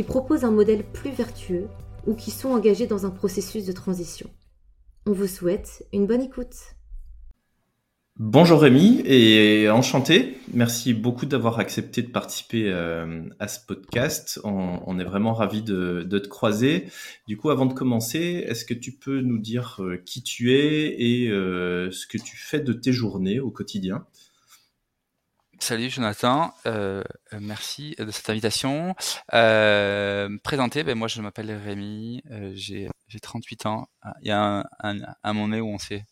qui proposent un modèle plus vertueux ou qui sont engagés dans un processus de transition. On vous souhaite une bonne écoute. Bonjour Rémi et enchanté. Merci beaucoup d'avoir accepté de participer euh, à ce podcast. On, est vraiment ravis de, te croiser. Du coup, avant de commencer, est-ce que tu peux nous dire euh, qui tu es et euh, ce que tu fais de tes journées au quotidien? Salut Jonathan, euh, euh, merci de cette invitation. Euh, ben moi je m'appelle Rémi, euh, j'ai 38 ans. Il y a un, un, un moment où on sait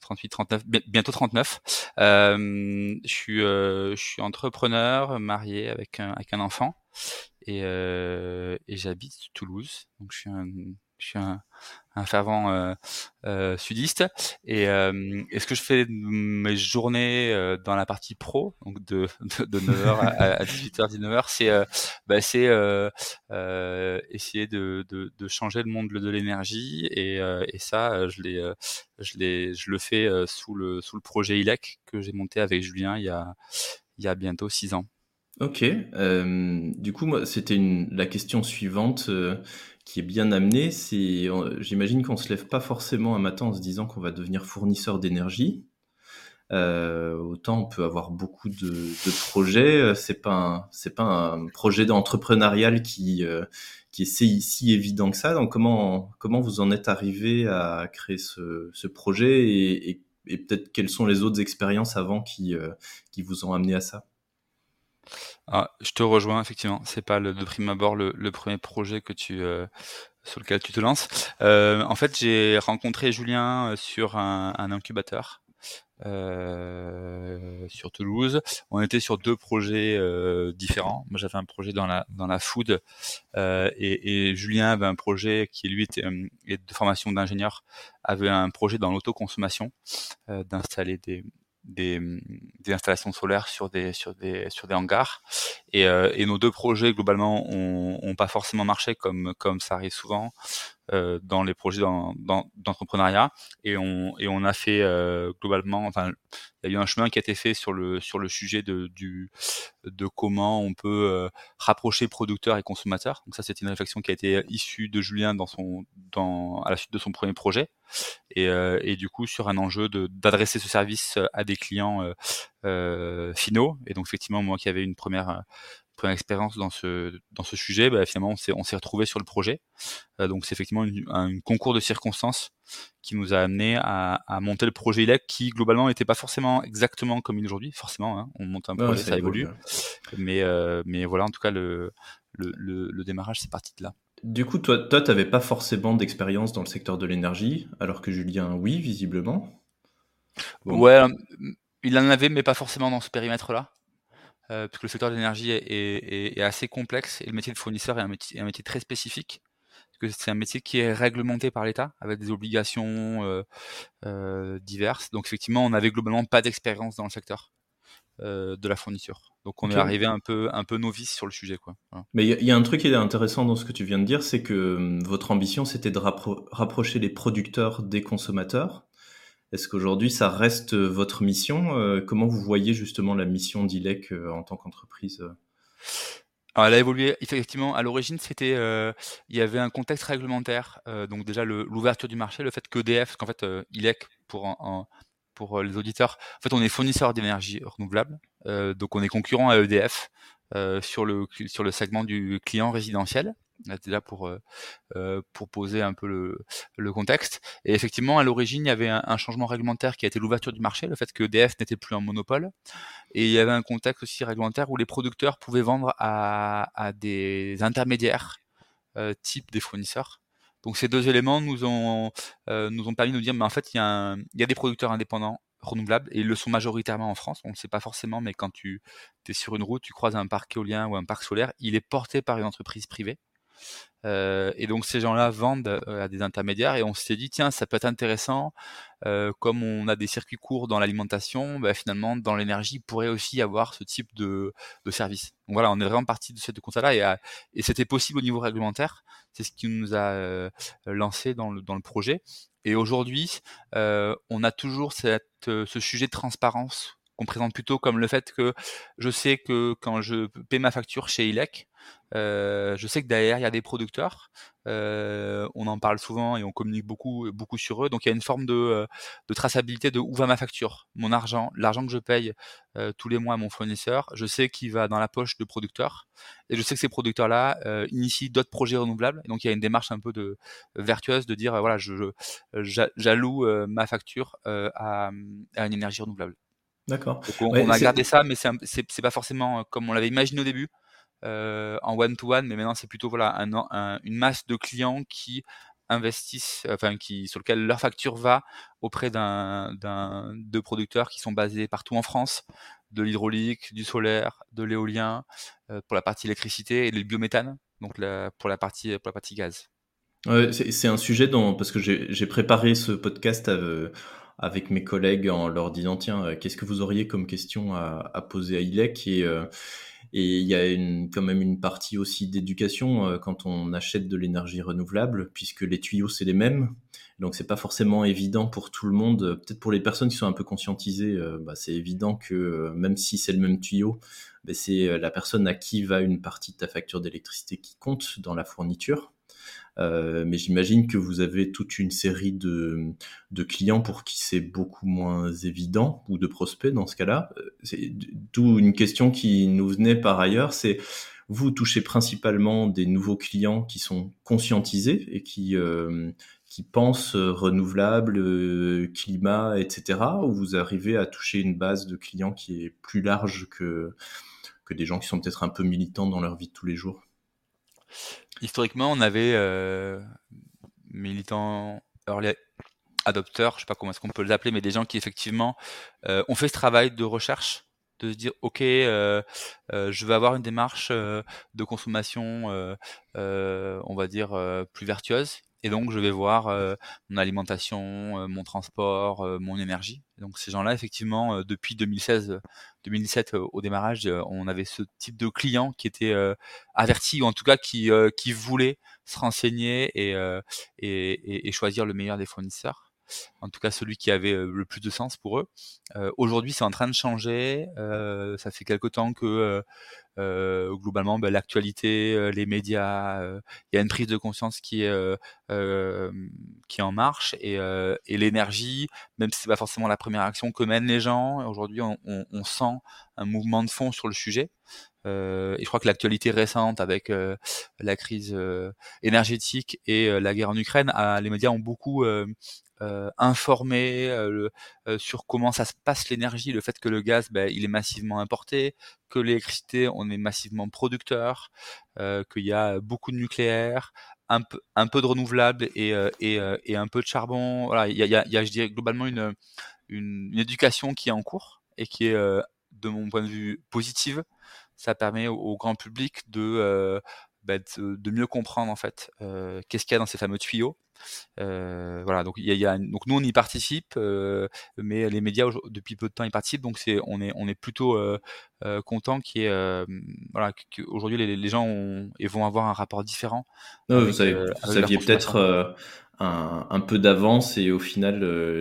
38, 39, bientôt 39. Euh, je suis je suis entrepreneur, marié avec un avec un enfant et, et j'habite Toulouse. Donc je suis un je suis un, fervent euh, euh, sudiste. Et, euh, ce que je fais mes journées dans la partie pro, donc de, de, de 9h à, 18h, 19h, c'est bah, c'est essayer de, de, changer le monde de l'énergie. Et, et ça, je, l'ai, je, l'ai, je le fais sous, le, sous le projet ILEC que j'ai monté avec Julien il y a, il y a bientôt six ans. Ok. Du coup, moi, c'était la question suivante qui est bien amené, c'est, j'imagine qu'on se lève pas forcément un matin en se disant qu'on va devenir fournisseur d'énergie. Euh, autant on peut avoir beaucoup de, projets, c'est pas c'est pas un projet d'entrepreneurial qui euh, qui est si, évident que ça. Donc comment comment vous en êtes arrivé à créer ce, ce projet et, peut-être quelles sont les autres expériences avant qui euh, qui vous ont amené à ça? Ah, je te rejoins, effectivement. C'est pas le, de prime abord le, le premier projet que tu, euh, sur lequel tu te lances. Euh, en fait, j'ai rencontré Julien euh, sur un, un incubateur euh, sur Toulouse. On était sur deux projets euh, différents. Moi, j'avais un projet dans la dans la food et, et, Julien avait un projet qui lui était de formation d'ingénieur, avait un projet dans l'autoconsommation, d'installer des des, des, installations solaires sur des sur des sur des hangars. Et, euh, et nos deux projets globalement ont, ont, pas forcément marché comme comme ça arrive souvent dans les projets d'entrepreneuriat. Et on et on a fait euh, globalement enfin il y a eu un chemin qui a été fait sur le sur le sujet de du de comment on peut euh, rapprocher producteurs et consommateurs donc ça c'était une réflexion qui a été issue de Julien dans son dans à la suite de son premier projet. Et, euh, et du coup sur un enjeu d'adresser ce service à des clients finaux. Et donc effectivement moi qui avais une première première expérience dans ce dans ce sujet, bah, finalement on s'est on s'est retrouvé sur le projet. Euh, donc c'est effectivement un concours de circonstances qui nous a amené à, à monter le projet ILEC qui globalement n'était pas forcément exactement comme il est aujourd'hui. Forcément, hein, on monte un projet, ça, évolue. Mais euh, mais voilà, en tout cas le le, le, démarrage c'est parti de là. Du coup, toi, toi, t'avais pas forcément d'expérience dans le secteur de l'énergie, alors que Julien, oui, visiblement. Ouais, il en avait, mais pas forcément dans ce périmètre-là. Euh, puisque le secteur de l'énergie est, assez complexe et le métier de fournisseur est un métier, un métier très spécifique. Parce que c'est un métier qui est réglementé par l'État avec des obligations euh, euh, diverses. Donc effectivement, on n'avait globalement pas d'expérience dans le secteur de la fourniture. Donc on est arrivé un peu un peu novice sur le sujet quoi. Mais il y, a un truc qui est intéressant dans ce que tu viens de dire, c'est que hum, votre ambition c'était de rapprocher les producteurs des consommateurs. Est-ce qu'aujourd'hui, ça reste euh, votre mission euh, Comment vous voyez justement la mission d'ILEC euh, en tant qu'entreprise alors, elle a évolué. Effectivement, à l'origine, c'était, il y avait un contexte réglementaire. donc déjà l'ouverture du marché, le fait qu'EDF, qu'en fait ILEC pour les auditeurs, en fait, on est fournisseur d'énergie renouvelable. donc on est concurrent à EDF sur le segment du client résidentiel là pour euh, euh, pour poser un peu le, contexte. Et effectivement, à l'origine, il y avait un, changement réglementaire qui a été l'ouverture du marché, le fait que EDF n'était plus un monopole, et il y avait un contexte aussi réglementaire où les producteurs pouvaient vendre à, à des intermédiaires euh, type des fournisseurs. Donc ces deux éléments nous ont nous ont permis de nous dire, mais en fait, il y a, il y a des producteurs indépendants renouvelables et ils le sont majoritairement en France. On ne le sait pas forcément, mais quand tu es sur une route, tu croises un parc éolien ou un parc solaire, il est porté par une entreprise privée. Euh, et donc ces gens-là vendent euh, à des intermédiaires et on s'est dit tiens ça peut être intéressant euh, comme on a des circuits courts dans l'alimentation bah, finalement dans l'énergie pourrait aussi avoir ce type de, de service. Donc voilà on est vraiment parti de cette constat-là et, c'était possible au niveau réglementaire. C'est ce qui nous a lancé dans le, dans le projet. Et aujourd'hui on a toujours cette, ce sujet de transparence qu'on présente plutôt comme le fait que je sais que quand je paie ma facture chez ILEC, euh, je sais que derrière il y a des producteurs. Euh, on en parle souvent et on communique beaucoup, beaucoup sur eux. Donc il y a une forme de, euh, de traçabilité de où va ma facture, mon argent, l'argent que je paye tous les mois à mon fournisseur. Je sais qu'il va dans la poche de producteurs et je sais que ces producteurs-là initient d'autres projets renouvelables. donc il y a une démarche un peu de vertueuse de dire voilà, je, j'alloue ma facture à, à une énergie renouvelable. D'accord. On, a gardé ça, mais c'est pas forcément comme on l'avait imaginé au début. Euh, en one-to-one, mais maintenant c'est plutôt voilà un, une masse de clients qui investissent, enfin qui sur lequel leur facture va auprès d'un de producteurs qui sont basés partout en France, de l'hydraulique, du solaire, de l'éolien euh, pour la partie électricité et le biométhane, donc pour la partie pour la partie gaz. c'est un sujet dont parce que j'ai préparé ce podcast euh, avec mes collègues en leur disant tiens qu'est-ce que vous auriez comme question à, à poser à ILEC et et il y a une, quand même une partie aussi d'éducation euh, quand on achète de l'énergie renouvelable, puisque les tuyaux, c'est les mêmes. Donc, c'est pas forcément évident pour tout le monde. Peut-être pour les personnes qui sont un peu conscientisées, euh, bah, c'est évident que euh, même si c'est le même tuyau, bah, c'est la personne à qui va une partie de ta facture d'électricité qui compte dans la fourniture. Euh, mais j'imagine que vous avez toute une série de, de clients pour qui c'est beaucoup moins évident, ou de prospects dans ce cas-là. Euh, c'est d'où une question qui nous venait par ailleurs, c'est vous touchez principalement des nouveaux clients qui sont conscientisés et qui, euh, qui pensent renouvelable, climat, etc. Ou vous arrivez à toucher une base de clients qui est plus large que, que des gens qui sont peut-être un peu militants dans leur vie de tous les jours? Historiquement, on avait euh, militants early adopteurs, je sais pas comment est-ce qu'on peut les appeler, mais des gens qui effectivement euh, ont fait ce travail de recherche, de se dire ok, euh, je veux avoir une démarche de consommation, on va dire plus vertueuse, et donc, je vais voir euh, mon alimentation, euh, mon transport, euh, mon énergie. donc, ces gens-là, effectivement, depuis 2016, 2017, au démarrage, on avait ce type de clients qui étaient avertis, ou en tout cas qui, qui voulaient se renseigner et, et, et, choisir le meilleur des fournisseurs. En tout cas, celui qui avait le plus de sens pour eux. Aujourd'hui, c'est en train de changer. ça fait quelque temps que euh, globalement, ben, l'actualité, euh, les médias, euh, il y a une prise de conscience qui est en marche et, l'énergie, même si c'est pas forcément la première action que mènent les gens. Aujourd'hui, on, sent un mouvement de fond sur le sujet. Euh, et je crois que l'actualité récente avec la crise énergétique et la guerre en Ukraine, les médias ont beaucoup euh, informé euh, euh, sur comment ça se passe l'énergie, le fait que le gaz, ben, il est massivement importé, que l'électricité, on est massivement producteur, qu'il y a beaucoup de nucléaire, un peu, un peu de renouvelable et, et, et un peu de charbon. Voilà, il y a, y, a, y a, je dirais, globalement une, une, une, éducation qui est en cours et qui est, de mon point de vue, positive. Ça permet au, grand public de, bah, de, mieux comprendre en fait euh, qu'est-ce qu'il y a dans ces fameux tuyaux. Euh, voilà, donc il y, a, donc nous on y participe, euh, mais les médias depuis peu de temps y participent, donc c'est on est on est plutôt content ait voilà qu'aujourd'hui les, les, gens ont, et vont avoir un rapport différent. Non, vous, avez, vous aviez peut-être un, un, peu d'avance et au final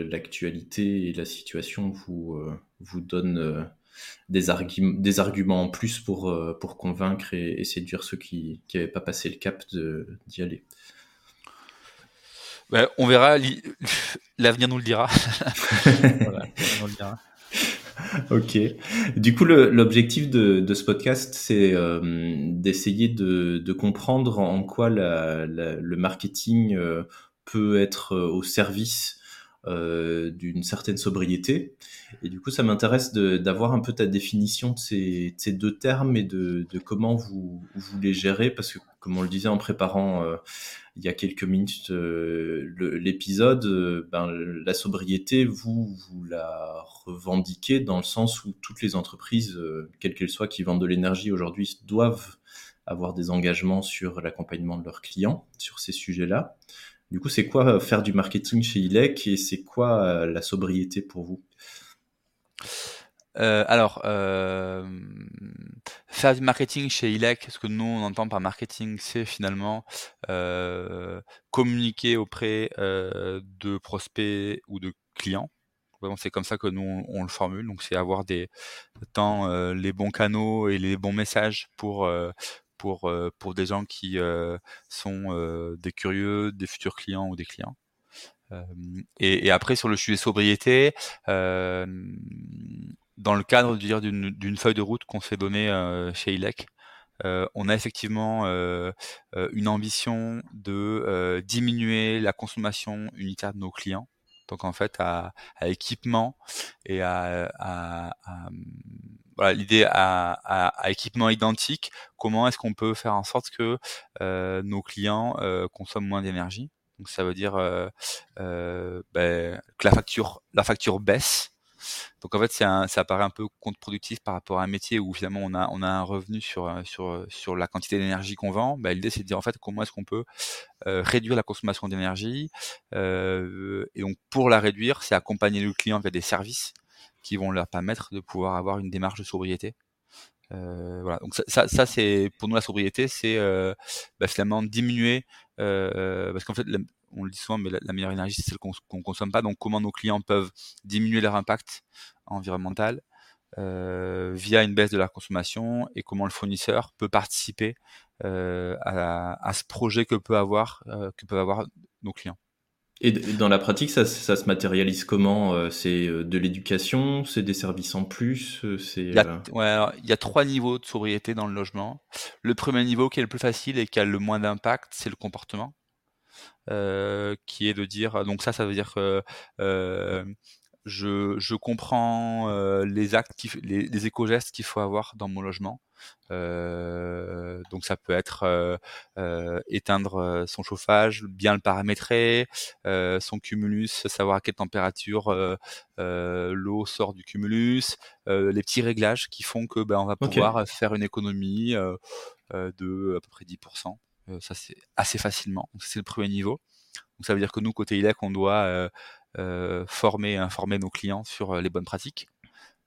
l'actualité et la situation vous vous donne des, des arguments en plus pour, euh, pour convaincre et, séduire ceux qui n'avaient pas passé le cap d'y aller. On verra, l'avenir nous le dira. Ok. Du coup, l'objectif de, ce podcast, c'est euh, d'essayer de, comprendre en quoi le marketing euh, peut être au service euh, d'une certaine sobriété. Et du coup, ça m'intéresse d'avoir un peu ta définition de ces, ces deux termes et de, de, comment vous, vous les gérez, parce que comme on le disait en préparant euh, il y a quelques minutes euh, l'épisode, euh, ben, la sobriété, vous, vous la revendiquez dans le sens où toutes les entreprises, quelles qu'elles soient, qui vendent de l'énergie aujourd'hui, doivent avoir des engagements sur l'accompagnement de leurs clients sur ces sujets-là. Du coup, c'est quoi euh, faire du marketing chez ILEC et c'est quoi euh, la sobriété pour vous? Euh, alors, faire du marketing chez ILEC, ce que nous on entend par marketing, c'est finalement communiquer auprès de prospects ou de clients. C'est comme ça que nous on, le formule. Donc c'est avoir des tant les bons canaux et les bons messages pour pour, euh, pour des gens qui euh, sont euh, des curieux, des futurs clients ou des clients. Et, et, après, sur le sujet sobriété, dans le cadre d'une feuille de route qu'on s'est donnée chez ILEC, on a effectivement une ambition de diminuer la consommation unitaire de nos clients. Donc en fait, à, à équipement et à, à, voilà, l'idée à, équipement identique, comment est-ce qu'on peut faire en sorte que euh, nos clients euh, consomment moins d'énergie? Donc ça veut dire euh, ben, que la facture, la facture baisse. Donc en fait, ça paraît un peu contre-productif par rapport à un métier où finalement on a, un revenu sur, sur, sur la quantité d'énergie qu'on vend. Ben, l'idée c'est de dire en fait comment est-ce qu'on peut réduire la consommation d'énergie. et donc pour la réduire, c'est accompagner le client via des services qui vont leur permettre de pouvoir avoir une démarche de sobriété. Euh, voilà. Donc ça, c'est pour nous la sobriété, c'est euh, bah, finalement diminuer, euh, parce qu'en fait, on le dit souvent, mais la, meilleure énergie, c'est celle qu'on ne consomme pas. Donc comment nos clients peuvent diminuer leur impact environnemental euh, via une baisse de la consommation et comment le fournisseur peut participer euh, à, à, ce projet que peut avoir que peuvent avoir nos clients. Et dans la pratique, ça, ça se matérialise comment euh, C'est euh, de l'éducation, c'est des services en plus euh, c'est, il, y a, ouais, il y a trois niveaux de sobriété dans le logement. Le premier niveau qui est le plus facile et qui a le moins d'impact, c'est le comportement. Euh, qui est de dire donc ça ça veut dire que euh, je, je comprends euh, les actes, les, les éco-gestes qu'il faut avoir dans mon logement. Euh, donc ça peut être euh, éteindre son chauffage, bien le paramétrer, son cumulus, savoir à quelle température l'eau sort du cumulus, les petits réglages qui font que ben, on va pouvoir faire une économie de à peu près 10%. Ça c'est assez facilement. C'est le premier niveau. Donc ça veut dire que nous côté ILEC on doit euh, former et informer nos clients sur euh, les bonnes pratiques.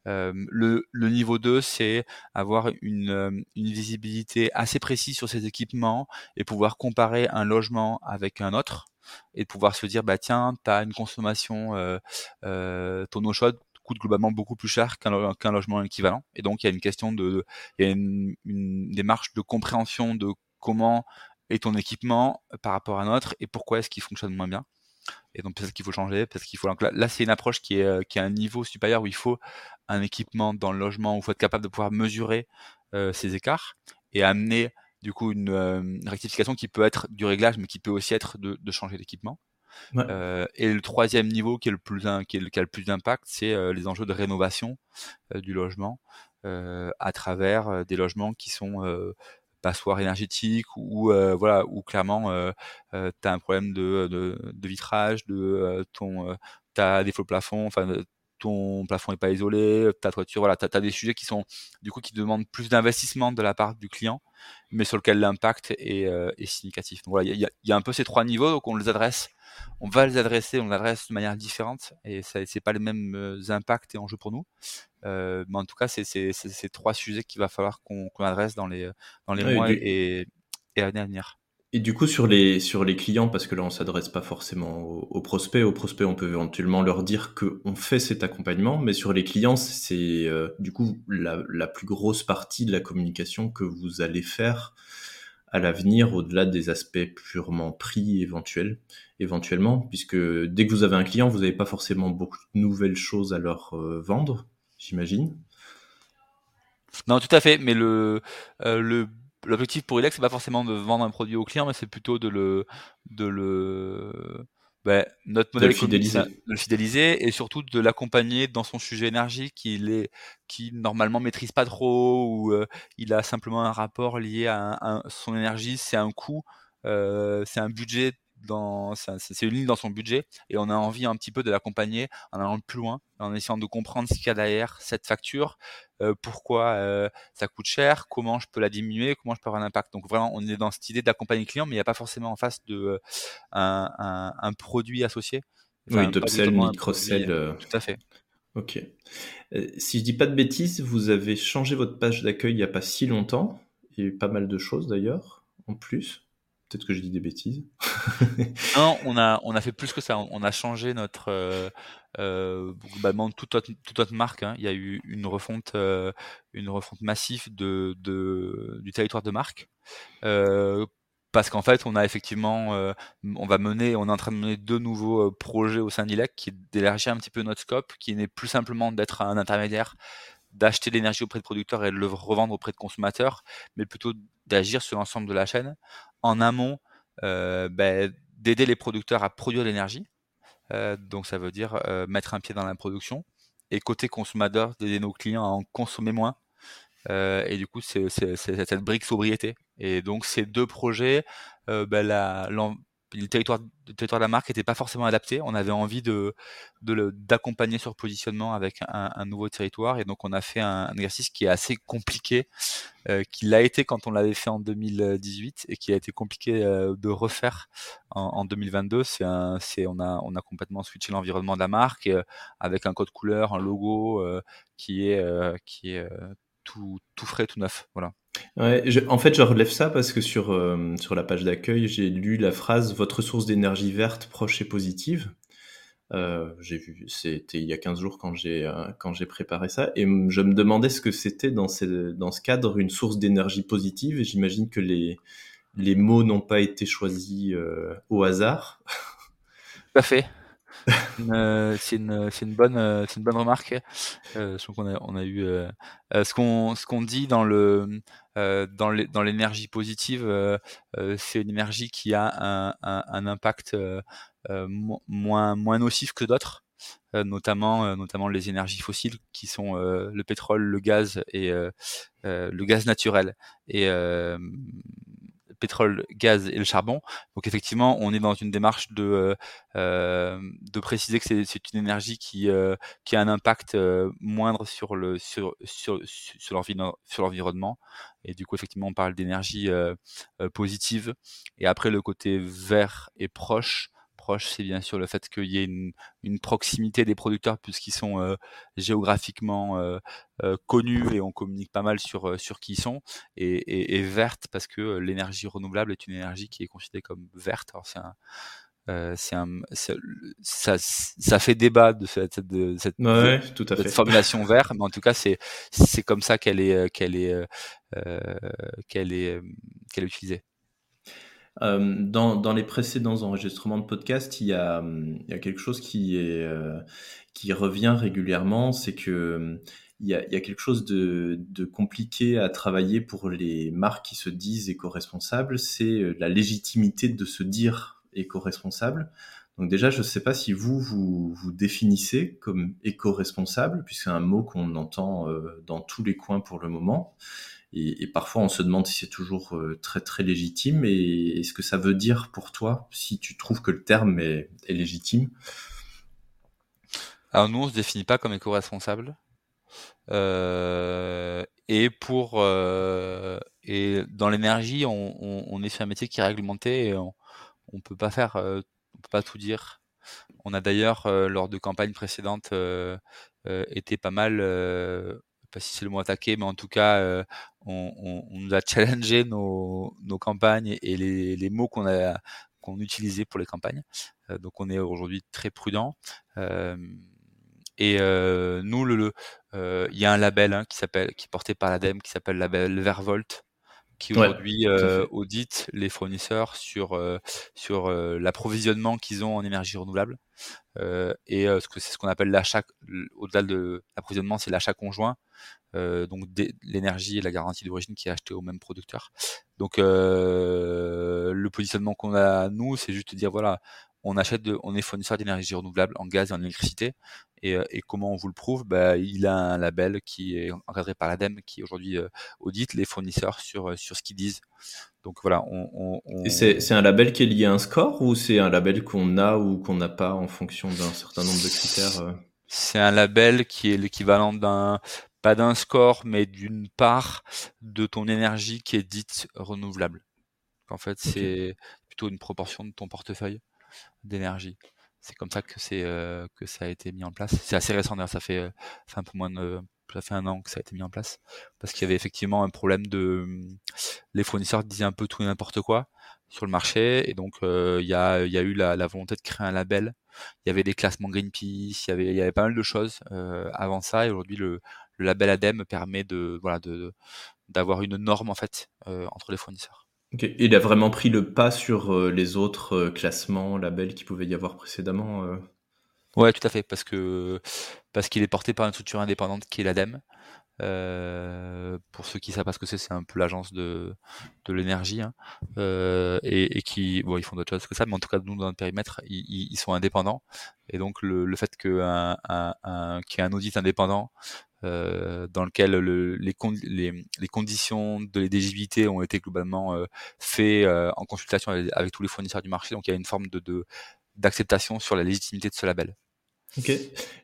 Euh, le, le, niveau 2, c'est avoir une, une, visibilité assez précise sur ces équipements et pouvoir comparer un logement avec un autre et pouvoir se dire, bah tiens, tu as une consommation, euh, euh, ton eau chaude coûte globalement beaucoup plus cher qu'un qu'un logement équivalent. Et donc, il y a une question de, il y a une, une démarche de compréhension de comment ton équipement par rapport à un autre et pourquoi est-ce qu'il fonctionne moins bien. Et donc peut-être qu'il faut changer, peut-être qu'il faut. là, c'est une approche qui est, euh, qui est à un niveau supérieur où il faut un équipement dans le logement où il faut être capable de pouvoir mesurer euh, ces écarts et amener du coup une, euh, rectification qui peut être du réglage, mais qui peut aussi être de, de changer l'équipement. Euh, et le troisième niveau qui est le plus qui, est qui a le plus d'impact, c'est euh, les enjeux de rénovation du logement à travers des logements qui sont passoire énergétique ou euh, voilà ou clairement euh, euh tu un problème de, de, de vitrage de euh, ton tu as des faux plafonds enfin ton plafond est pas isolé ta toiture voilà tu as, des sujets qui sont du coup qui demandent plus d'investissement de la part du client mais sur lequel l'impact est, est, significatif donc voilà il y a, y a, un peu ces trois niveaux donc on les adresse on va les adresser, on les adresse de manière différente et ça c'est pas les mêmes impacts et enjeux pour nous. Euh, mais en tout cas, c'est ces trois sujets qu'il va falloir qu'on adresse dans les, dans les mois et, et, années à venir. Et du coup, sur les, sur les clients, parce que là, on s'adresse pas forcément aux, prospects. Aux prospects, on peut éventuellement leur dire qu'on fait cet accompagnement, mais sur les clients, c'est euh, du coup la, la, plus grosse partie de la communication que vous allez faire à l'avenir, au-delà des aspects purement prix éventuels, éventuellement, puisque dès que vous avez un client, vous n'avez pas forcément beaucoup de nouvelles choses à leur euh, vendre j'imagine. Non, tout à fait. Mais le, euh, le l'objectif pour Ilex, c'est pas forcément de vendre un produit au client, mais c'est plutôt de le, de le, ben, notre modèle de le, fidéliser. de le fidéliser et surtout de l'accompagner dans son sujet énergie qu'il est qui normalement maîtrise pas trop ou euh, il a simplement un rapport lié à, son énergie c'est un coût euh, c'est un budget dans c'est une ligne dans son budget et on a envie un petit peu de l'accompagner en allant plus loin en essayant de comprendre ce qu'il y a derrière cette facture euh, pourquoi euh, ça coûte cher comment je peux la diminuer comment je peux avoir un impact. Donc vraiment on est dans cette idée d'accompagner le client mais il n'y a pas forcément en face de euh, un, un, produit associé. Oui d'upsell micro-sell tout à fait. Ok. Si je dis pas de bêtises vous avez changé votre page d'accueil il n'y a pas si longtemps eu pas mal de choses d'ailleurs en plus Peut-être que je dis des bêtises. non, on a, on a fait plus que ça. On a changé notre, euh, euh, globalement toute notre, toute notre marque. Hein. Il y a eu une refonte, euh, une refonte massive de, de, du territoire de marque. parce qu'en fait, on a effectivement, on va mener, on est en train de mener deux nouveaux projets au sein d'ILEC qui est d'élargir un petit peu notre scope, qui n'est plus simplement d'être un intermédiaire d'acheter l'énergie auprès de producteurs et de le revendre auprès de consommateurs, mais plutôt d'agir sur l'ensemble de la chaîne en amont, euh, ben, d'aider les producteurs à produire l'énergie. Euh, donc ça veut dire euh, mettre un pied dans la production. Et côté consommateur, d'aider nos clients à en consommer moins. et du coup, c'est cette brique sobriété. Et donc ces deux projets, ben, le territoire, le territoire de la marque n'était pas forcément adapté. On avait envie de, d'accompagner sur positionnement avec un, nouveau territoire. Et donc, on a fait un, exercice qui est assez compliqué, euh, qui l'a été quand on l'avait fait en 2018 et qui a été compliqué euh, de refaire en, 2022. C'est un, c'est, on, a, on a complètement switché l'environnement de la marque euh, avec un code couleur, un logo qui est, qui est tout, tout frais, tout neuf. Voilà. Ouais, en fait, je relève ça parce que sur, euh, sur la page d'accueil, j'ai lu la phrase Votre source d'énergie verte proche et positive. Euh, j'ai vu, c'était il y a 15 jours quand j'ai euh, quand j'ai préparé ça, et je me demandais ce que c'était dans, dans ce cadre une source d'énergie positive. Et j'imagine que les, les mots n'ont pas été choisis au hasard. Tout à fait. Euh, c'est une, c'est une bonne, euh, c'est une bonne remarque. Euh, je qu'on a, eu ce qu'on, dit dans l'énergie positive, c'est une énergie qui a un, impact moins, nocif que d'autres. notamment, les énergies fossiles qui sont le pétrole, le gaz et le gaz naturel. Pétrole, gaz et le charbon. Donc effectivement, on est dans une démarche de, euh, euh, préciser que c'est une énergie qui, euh, a un impact moindre sur l'environnement. Et du coup, effectivement, on parle d'énergie positive. Et après, le côté vert et proche c'est bien sûr le fait qu'il y ait une, proximité des producteurs puisqu'ils sont euh, géographiquement euh, euh, connus et on communique pas mal sur, sur qui ils sont, et, verte parce que l'énergie renouvelable est une énergie qui est considérée comme verte. Alors c'est un, c'est un, ça, ça fait débat de cette, de cette, tout à fait. formulation verte, mais en tout cas c'est c'est comme ça qu'elle est qu'elle est qu'elle est qu'elle est utilisée. Euh, dans, dans, les précédents enregistrements de podcast, il y a, il y a quelque chose qui, est, euh, qui revient régulièrement, c'est que il y, a, il y a, quelque chose de, de, compliqué à travailler pour les marques qui se disent éco-responsables, c'est la légitimité de se dire éco-responsable. Donc déjà, je ne sais pas si vous, vous vous définissez comme éco-responsable, puisque c'est un mot qu'on entend euh, dans tous les coins pour le moment. Et, parfois, on se demande si c'est toujours euh, très très légitime. Et est-ce que ça veut dire pour toi, si tu trouves que le terme est, légitime? Alors nous, on se définit pas comme éco-responsable. Euh, et pour euh, et dans l'énergie, on, est sur un métier qui est réglementé et on, on peut pas faire, peut pas tout dire. On a d'ailleurs lors de campagnes précédentes été pas mal pas si c'est le mot attaqué, mais en tout cas, on, on, on, nous a challengé nos, nos campagnes et les, les mots qu'on a qu'on utilisait pour les campagnes. Euh, donc on est aujourd'hui très prudent. Euh, et euh, nous, le, il y a un label hein, qui s'appelle, qui est porté par l'ADEME, qui s'appelle label Vervolt, qui aujourd'hui euh, audite les fournisseurs sur sur l'approvisionnement qu'ils ont en énergie renouvelable. et ce que c'est ce qu'on appelle l'achat au-delà de l'approvisionnement, c'est l'achat conjoint. Euh, donc l'énergie et la garantie d'origine qui est achetée au même producteur. Donc euh, le positionnement qu'on a nous, c'est juste de dire voilà, on achète, de, on est fournisseur d'énergie renouvelable en gaz et en électricité. Et, et comment on vous le prouve? Bah, Il a un label qui est encadré par l'ADEME, qui aujourd'hui audite les fournisseurs sur, sur ce qu'ils disent. Donc voilà, on, Et c'est un label qui est lié à un score ou c'est un label qu'on a ou qu'on n'a pas en fonction d'un certain nombre de critères C'est un label qui est l'équivalent d'un pas d'un score, mais d'une part de ton énergie qui est dite renouvelable. En fait, c'est plutôt une proportion de ton portefeuille d'énergie. C'est comme ça que c'est euh, que ça a été mis en place. C'est assez récent d'ailleurs, ça fait, euh, un peu moins de ça fait un an que ça a été mis en place parce qu'il y avait effectivement un problème de les fournisseurs disaient un peu tout et n'importe quoi sur le marché et donc euh, il y, a, y a eu la, la, volonté de créer un label. Il y avait des classements Greenpeace, il y avait y avait pas mal de choses avant ça et aujourd'hui le, le label ADEME permet de voilà de d'avoir une norme en fait euh, entre les fournisseurs. Il a vraiment pris le pas sur euh, les autres euh, classements, labels qui pouvaient y avoir précédemment. Ouais, tout à fait, parce que parce qu'il est porté par une structure indépendante qui est l'ADEME. Euh, pour ceux qui savent pas ce que c'est, c'est un peu l'agence de, de l'énergie hein, euh, et, qui, bon, ils font d'autres choses que ça, mais en tout cas, nous, dans notre périmètre, ils, ils sont indépendants. Et donc, le, le fait un, un, qu'il y ait un audit indépendant euh, dans lequel le, les, conditions de l'éligibilité ont été globalement euh, faites euh, en consultation avec, tous les fournisseurs du marché. Donc il y a une forme d'acceptation sur la légitimité de ce label. Ok.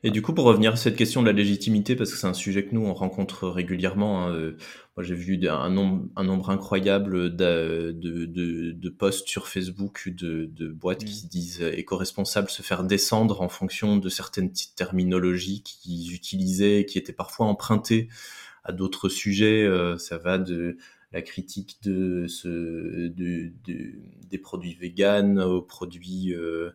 Et du coup, pour revenir à cette question de la légitimité, parce que c'est un sujet que nous on rencontre régulièrement. Hein, euh, moi, j'ai vu un nombre, un nombre incroyable de, de, de, de posts sur Facebook de, de boîtes qui mmh. disent éco-responsables se faire descendre en fonction de certaines terminologies qu'ils utilisaient, qui étaient parfois empruntées à d'autres sujets. Euh, ça va de la critique de, ce, de, de des produits véganes aux produits euh,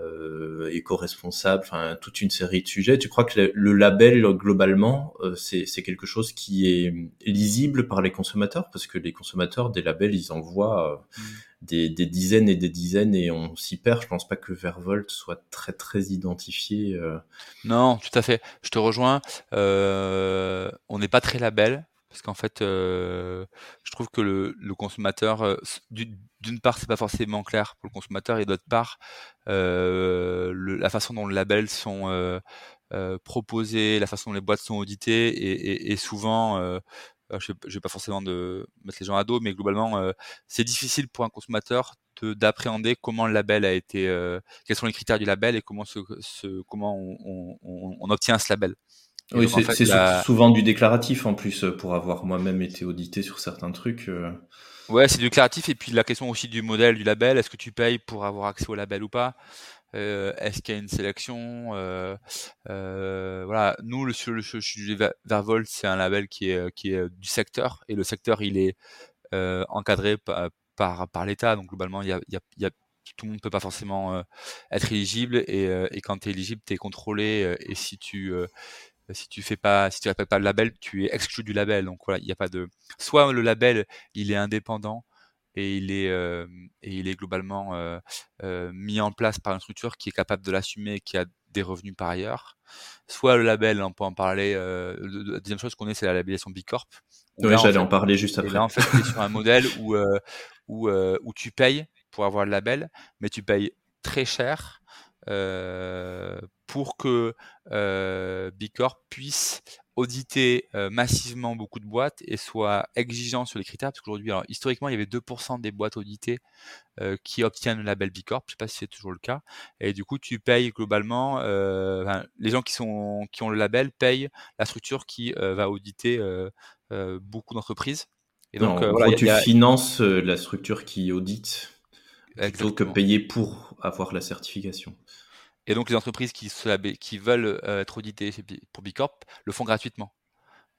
euh, éco-responsable, enfin toute une série de sujets. Tu crois que le, label globalement, euh, c'est quelque chose qui est lisible par les consommateurs? Parce que les consommateurs des labels, ils en voient euh, mm. des, des, dizaines et des dizaines et on s'y perd. Je pense pas que Vervolt soit très très identifié. Non, tout à fait. Je te rejoins. on n'est pas très label. Parce qu'en fait, euh, je trouve que le, consommateur, euh, d'une part, c'est pas forcément clair pour le consommateur, et d'autre part, euh, la façon dont les labels sont proposés, la façon dont les boîtes sont auditées, et, souvent, je, ne vais pas forcément mettre les gens à dos, mais globalement, c'est difficile pour un consommateur d'appréhender comment le label a été, quels sont les critères du label et comment, comment on obtient ce label. Oui, c'est souvent du déclaratif en plus, euh, pour avoir moi-même été audité sur certains trucs. Euh. Ouais, c'est du déclaratif et puis la question aussi du modèle du label. Est-ce que tu payes pour avoir accès au label ou pas? Euh, Est-ce qu'il y a une sélection? Euh, euh, Voilà, nous le, le, le Vervolt, c'est un label qui est qui est du secteur et le secteur il est encadré par par, par l'État. Donc globalement, il y a, il y a, il y a tout le monde peut pas forcément être éligible et, et quand tu es éligible, tu es contrôlé et si tu si tu fais pas, si tu respectes pas le label, tu es exclu du label. Donc voilà, il n'y a pas de. Soit le label, il est indépendant et il est euh, et il est globalement euh, euh, mis en place par une structure qui est capable de l'assumer, qui a des revenus par ailleurs. Soit le label, on peut en parler. la deuxième chose qu'on est, c'est la labellisation Bicorp. Oui, j'allais en, parler juste après. là, en fait, tu es sur un modèle où où où tu payes pour avoir le label, mais tu payes très cher euh, pour que euh, Bicorp puisse auditer euh, massivement beaucoup de boîtes et soit exigeant sur les critères, parce qu'aujourd'hui, historiquement, il y avait 2% des boîtes auditées euh, qui obtiennent le label Bicorp, je sais pas si c'est toujours le cas, et du coup, tu payes globalement, euh, enfin, les gens qui sont qui ont le label payent la structure qui va auditer beaucoup d'entreprises. Et donc, non, voilà, tu a... finances la structure qui audite plutôt que payer pour avoir la certification. Et donc les entreprises qui, qui veulent euh, être auditées pour Bicorp le font gratuitement.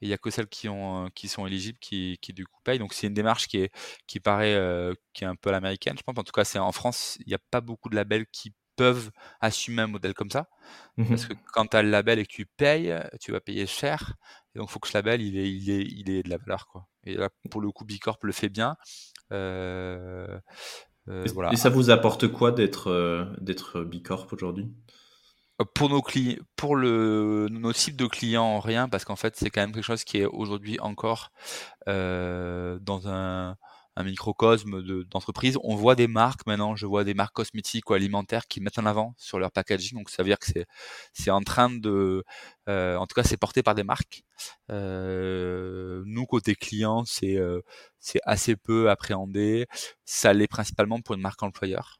il n'y a que celles qui, ont, euh, qui sont éligibles qui, qui du coup payent. Donc c'est une démarche qui, est, qui paraît euh, qui est un peu l'américaine, je pense. En tout cas, c'est en France, il n'y a pas beaucoup de labels qui peuvent assumer un modèle comme ça. Mmh Parce que quand tu as le label et que tu payes, tu vas payer cher. Et donc il faut que ce label il ait, il il de la valeur. Quoi. Et là, pour le coup, Bicorp le fait bien. Euh, euh, et ça vous apporte quoi d'être euh, d'être Bicorp aujourd'hui? Pour nos clients, pour le, nos cibles de clients, rien, parce qu'en fait, c'est quand même quelque chose qui est aujourd'hui encore euh, dans un, un microcosme d'entreprise. on voit des marques maintenant, je vois des marques cosmétiques ou alimentaires qui mettent en avant sur leur packaging. Donc ça veut dire que c'est en train de, euh, en tout cas c'est porté par des marques. Euh, nous côté client, c'est euh, c'est assez peu appréhendé. Ça l'est principalement pour une marque employeur.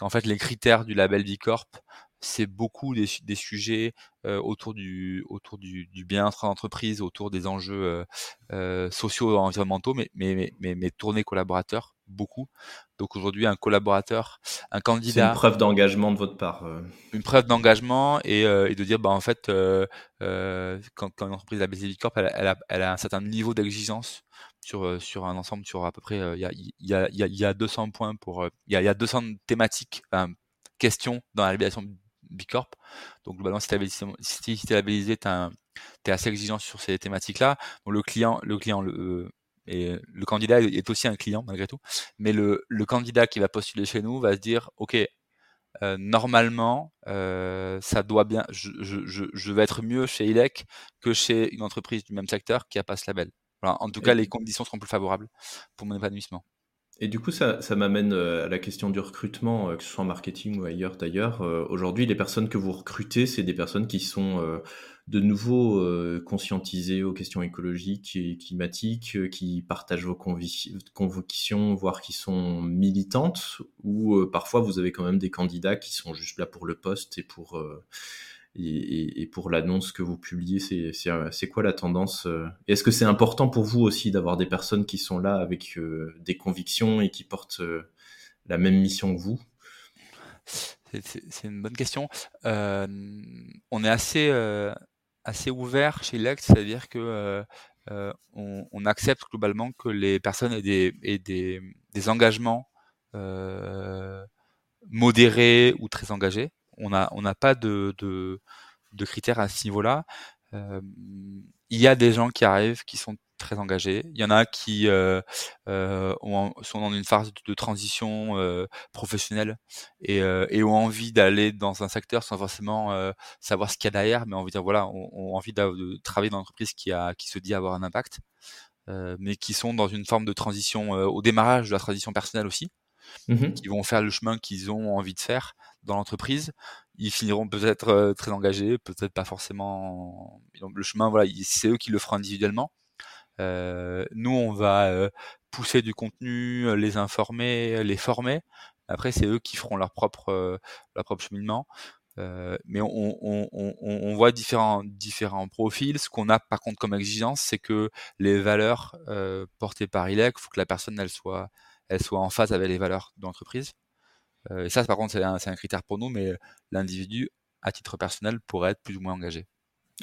En fait, les critères du label B Corp, c'est beaucoup des, des sujets euh, autour du autour du, du bien-être d'entreprise, autour des enjeux euh, sociaux et environnementaux, mais mais mais mais tournés collaborateurs beaucoup. Donc aujourd'hui, un collaborateur, un candidat. C'est une preuve d'engagement de votre part. Une preuve d'engagement et, et, de dire, bah en fait, quand, quand une entreprise a BZV Corp, elle, elle, a, elle a un certain niveau d'exigence sur, sur un ensemble, sur à peu près, il y, a, y, a, y, a, 200 points pour, il y a, y a 200 thématiques, enfin, questions dans la réalisation Bicorp. Donc globalement, si tu es labellisé, tu es assez exigeant sur ces thématiques-là. Donc le client, le client, le, et le candidat est aussi un client malgré tout, mais le, le candidat qui va postuler chez nous va se dire, ok, euh, normalement, euh, ça doit bien, je, je, je, vais être mieux chez ILEC que chez une entreprise du même secteur qui a pas ce label. Voilà. En tout cas, les conditions seront plus favorables pour mon épanouissement. Et du coup, ça, ça m'amène euh, à la question du recrutement, euh, que ce soit en marketing ou ailleurs d'ailleurs. Euh, aujourd'hui, les personnes que vous recrutez, c'est des personnes qui sont de nouveau conscientisées aux questions écologiques et climatiques, qui partagent vos convictions, voire qui sont militantes, ou parfois vous avez quand même des candidats qui sont juste là pour le poste et pour et, pour l'annonce que vous publiez, c'est quoi la tendance euh Est-ce que c'est important pour vous aussi d'avoir des personnes qui sont là avec euh, des convictions et qui portent euh, la même mission que vous? C'est une bonne question. on est assez, ouvert chez Lex, c'est-à-dire que on, accepte globalement que les personnes aient des, aient des engagements modérés ou très engagés on n'a on pas de, de, de, critères à ce niveau-là. Euh, il y a des gens qui arrivent qui sont très engagés. Il y en a qui euh, euh, ont, sont dans une phase de, transition euh, professionnelle et, et, ont envie d'aller dans un secteur sans forcément savoir ce qu'il y a derrière, mais envie de dire voilà, ont, ont envie de, travailler dans une entreprise qui a qui se dit avoir un impact, mais qui sont dans une forme de transition au démarrage de la transition personnelle aussi. Mmh qui vont faire le chemin qu'ils ont envie de faire dans l'entreprise. Ils finiront peut-être euh, très engagés, peut-être pas forcément. le chemin, voilà, c'est eux qui le feront individuellement. Euh, nous, on va euh, pousser du contenu, les informer, les former. Après, c'est eux qui feront leur propre, leur propre cheminement. mais on, on, on, on, voit différents, différents profils. Ce qu'on a par contre comme exigence, c'est que les valeurs portées par ILEC, il faut que la personne elle soit, elle soit en phase avec les valeurs de l'entreprise. Euh, et ça, par contre, c'est un, un, critère pour nous, mais l'individu, à titre personnel, pourrait être plus ou moins engagé.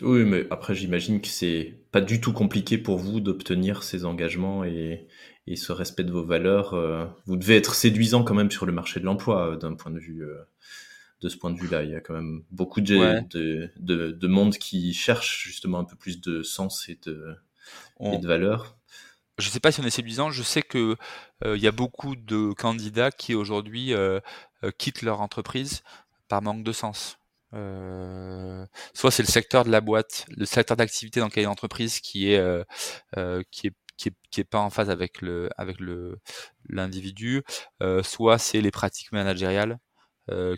Oui, mais après, j'imagine que c'est pas du tout compliqué pour vous d'obtenir ces engagements et, et, ce respect de vos valeurs. Euh, vous devez être séduisant quand même sur le marché de l'emploi euh, d'un point de vue. de ce point de vue-là, il y a quand même beaucoup de, de, de, de, monde qui cherche justement un peu plus de sens et de, et de valeur je ne sais pas si on est séduisant, je sais que il y a beaucoup de candidats qui aujourd'hui quittent leur entreprise par manque de sens. soit c'est le secteur de la boîte, le secteur d'activité dans lequel il y a l'entreprise qui est qui est qui est, qui est pas en phase avec le avec le l'individu, soit c'est les pratiques managériales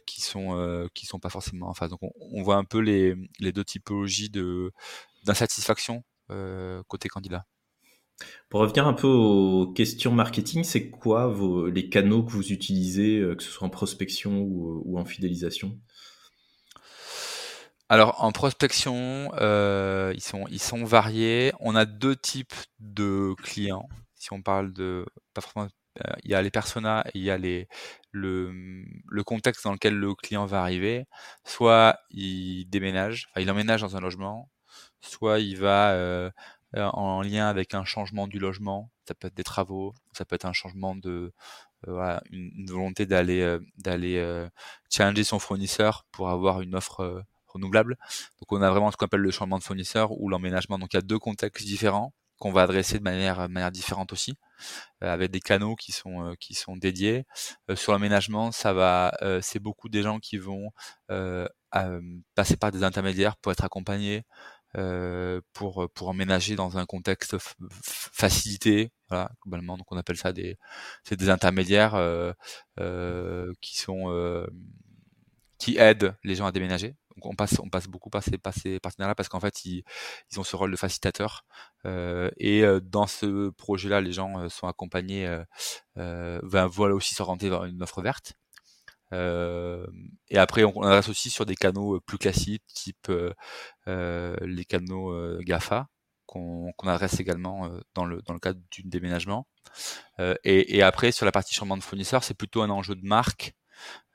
qui sont qui sont pas forcément en phase. Donc on, on voit un peu les, les deux typologies de d'insatisfaction côté candidat. Pour revenir un peu aux questions marketing, c'est quoi les canaux que vous utilisez, euh, que ce soit en prospection ou, en fidélisation? Alors en prospection, euh, ils sont variés. On a deux types de clients. Si on parle de pas forcément, euh, il y a les personas et il y a les le, contexte dans lequel le client va arriver. Soit il déménage, enfin il emménage dans un logement, soit il va euh, en lien avec un changement du logement. Ça peut être des travaux, ça peut être un changement de euh, une, volonté d'aller euh, d'aller challenger son fournisseur pour avoir une offre renouvelable. Donc on a vraiment ce qu'on appelle le changement de fournisseur ou l'emménagement. Donc il y a deux contextes différents qu'on va adresser de manière, manière différente aussi, avec des canaux qui sont qui sont dédiés. sur l'emménagement, ça va, c'est beaucoup des gens qui vont passer par des intermédiaires pour être accompagnés, pour pour emménager dans un contexte facilité. Voilà, globalement, donc on appelle ça des c'est des intermédiaires qui sont qui aident les gens à déménager. Donc on passe, on passe beaucoup par ces, par ces partenaires-là parce qu'en fait ils, ils, ont ce rôle de facilitateur. Euh, et euh, dans ce projet-là, les gens euh, sont accompagnés, euh, ben, voilà aussi s'orienter vers une offre verte. Et après, on, adresse aussi sur des canaux plus classiques, type les canaux Gafa, qu'on adresse également dans le cadre du déménagement. Et, après, sur la partie changement de fournisseur, c'est plutôt un enjeu de marque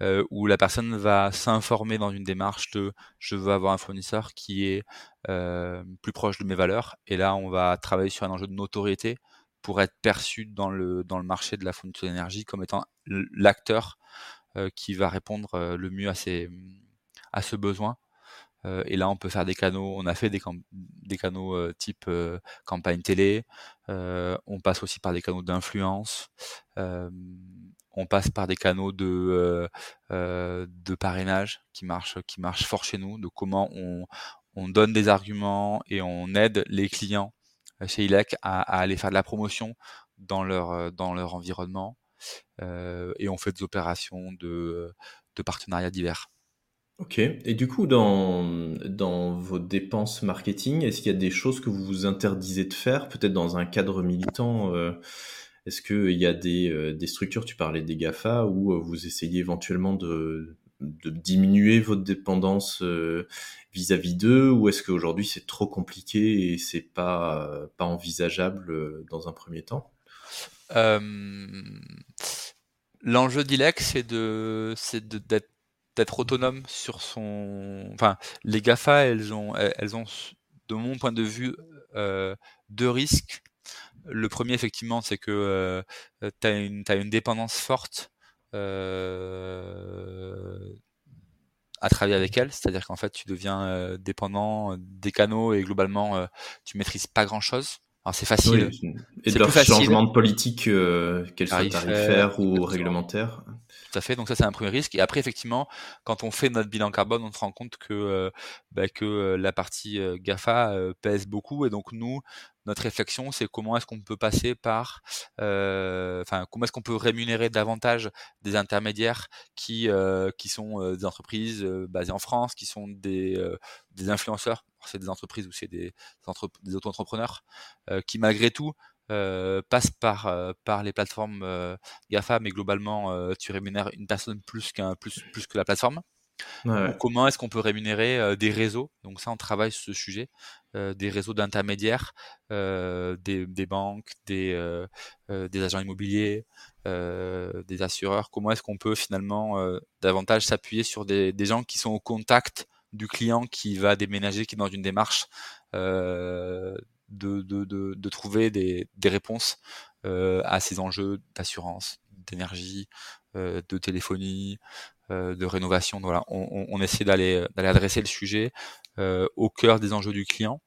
euh, où la personne va s'informer dans une démarche de je veux avoir un fournisseur qui est euh, plus proche de mes valeurs. Et là, on va travailler sur un enjeu de notoriété pour être perçu dans le, marché de la fourniture d'énergie comme étant l'acteur euh, qui va répondre euh, le mieux à, ces, à ce besoin. Euh, et là, on peut faire des canaux. On a fait des, des canaux euh, type campagne télé. on passe aussi par des canaux d'influence on passe par des canaux de, euh, euh, de parrainage qui marchent, qui marchent fort chez nous, de comment on, on donne des arguments et on aide les clients euh, chez ILEC à, à aller faire de la promotion dans leur, dans leur environnement. Euh, et on fait des opérations de, de partenariats divers. Ok. Et du coup, dans, vos dépenses marketing, est-ce qu'il y a des choses que vous vous interdisez de faire, peut-être dans un cadre militant euh, est-ce qu'il y a euh, des, structures, tu parlais des GAFA, où vous essayez éventuellement de, diminuer votre dépendance vis-à-vis d'eux, ou est-ce qu'aujourd'hui c'est trop compliqué et c'est pas, pas envisageable dans un premier temps? L'enjeu d'ILEC, c'est de, d'être autonome sur son. Enfin, les GAFA, elles ont, elles ont, de mon point de vue, deux risques le premier, effectivement, c'est que euh, tu as une, une dépendance forte euh, à travailler avec elle, c'est-à-dire qu'en fait, tu deviens euh, dépendant des canaux et globalement, tu maîtrises pas grand-chose. Alors c'est facile. et de leur changement de politique, qu'elle soit tarifaire ou réglementaire. Tout à fait. Donc ça, c'est un premier risque. Et après, effectivement, quand on fait notre bilan carbone, on se rend compte que bah, que la partie Gafa pèse beaucoup. Et donc nous, notre réflexion, c'est comment est-ce qu'on peut passer par, euh, enfin, comment est-ce qu'on peut rémunérer davantage des intermédiaires qui euh, qui sont euh, des entreprises basées en France, qui sont des des influenceurs, c'est des entreprises ou c'est des, des auto-entrepreneurs, qui malgré tout passent par par les plateformes Gafa, mais globalement, tu rémunères une personne plus qu'un plus plus que la plateforme. Comment est-ce qu'on peut rémunérer des réseaux? Donc ça, on travaille sur ce sujet, des réseaux d'intermédiaires, des, des, banques, des, des agents immobiliers, des assureurs. Comment est-ce qu'on peut finalement davantage s'appuyer sur des, des, gens qui sont au contact du client qui va déménager, qui est dans une démarche de, de, de, de, trouver des, des réponses à ces enjeux d'assurance, d'énergie, de téléphonie, euh, de rénovation. Voilà, on, on, essaie d'aller d'aller adresser le sujet euh, au cœur des enjeux du client.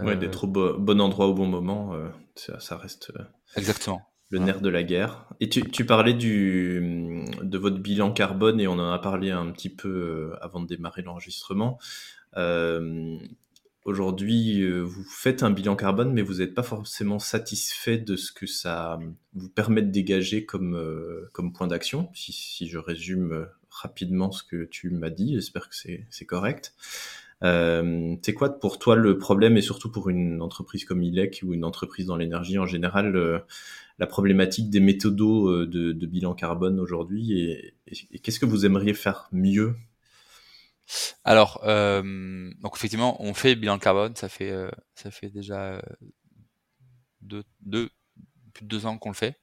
Ouais, d'être au bon endroit au bon moment, euh, ça, ça, reste exactement le nerf de la guerre. Et tu, parlais de votre bilan carbone et on en a parlé un petit peu avant de démarrer l'enregistrement. Euh, Aujourd'hui, euh, vous faites un bilan carbone, mais vous n'êtes pas forcément satisfait de ce que ça vous permet de dégager comme, euh, comme point d'action. Si, je résume euh, rapidement ce que tu m'as dit, j'espère que c'est correct. Euh, c'est quoi pour toi le problème et surtout pour une entreprise comme ILEC ou une entreprise dans l'énergie en général, la problématique des méthodos de, de bilan carbone aujourd'hui et, qu'est-ce que vous aimeriez faire mieux? Alors, euh, donc effectivement, on fait bilan carbone, ça fait euh, ça fait déjà euh, deux, deux, plus de deux ans qu'on le fait.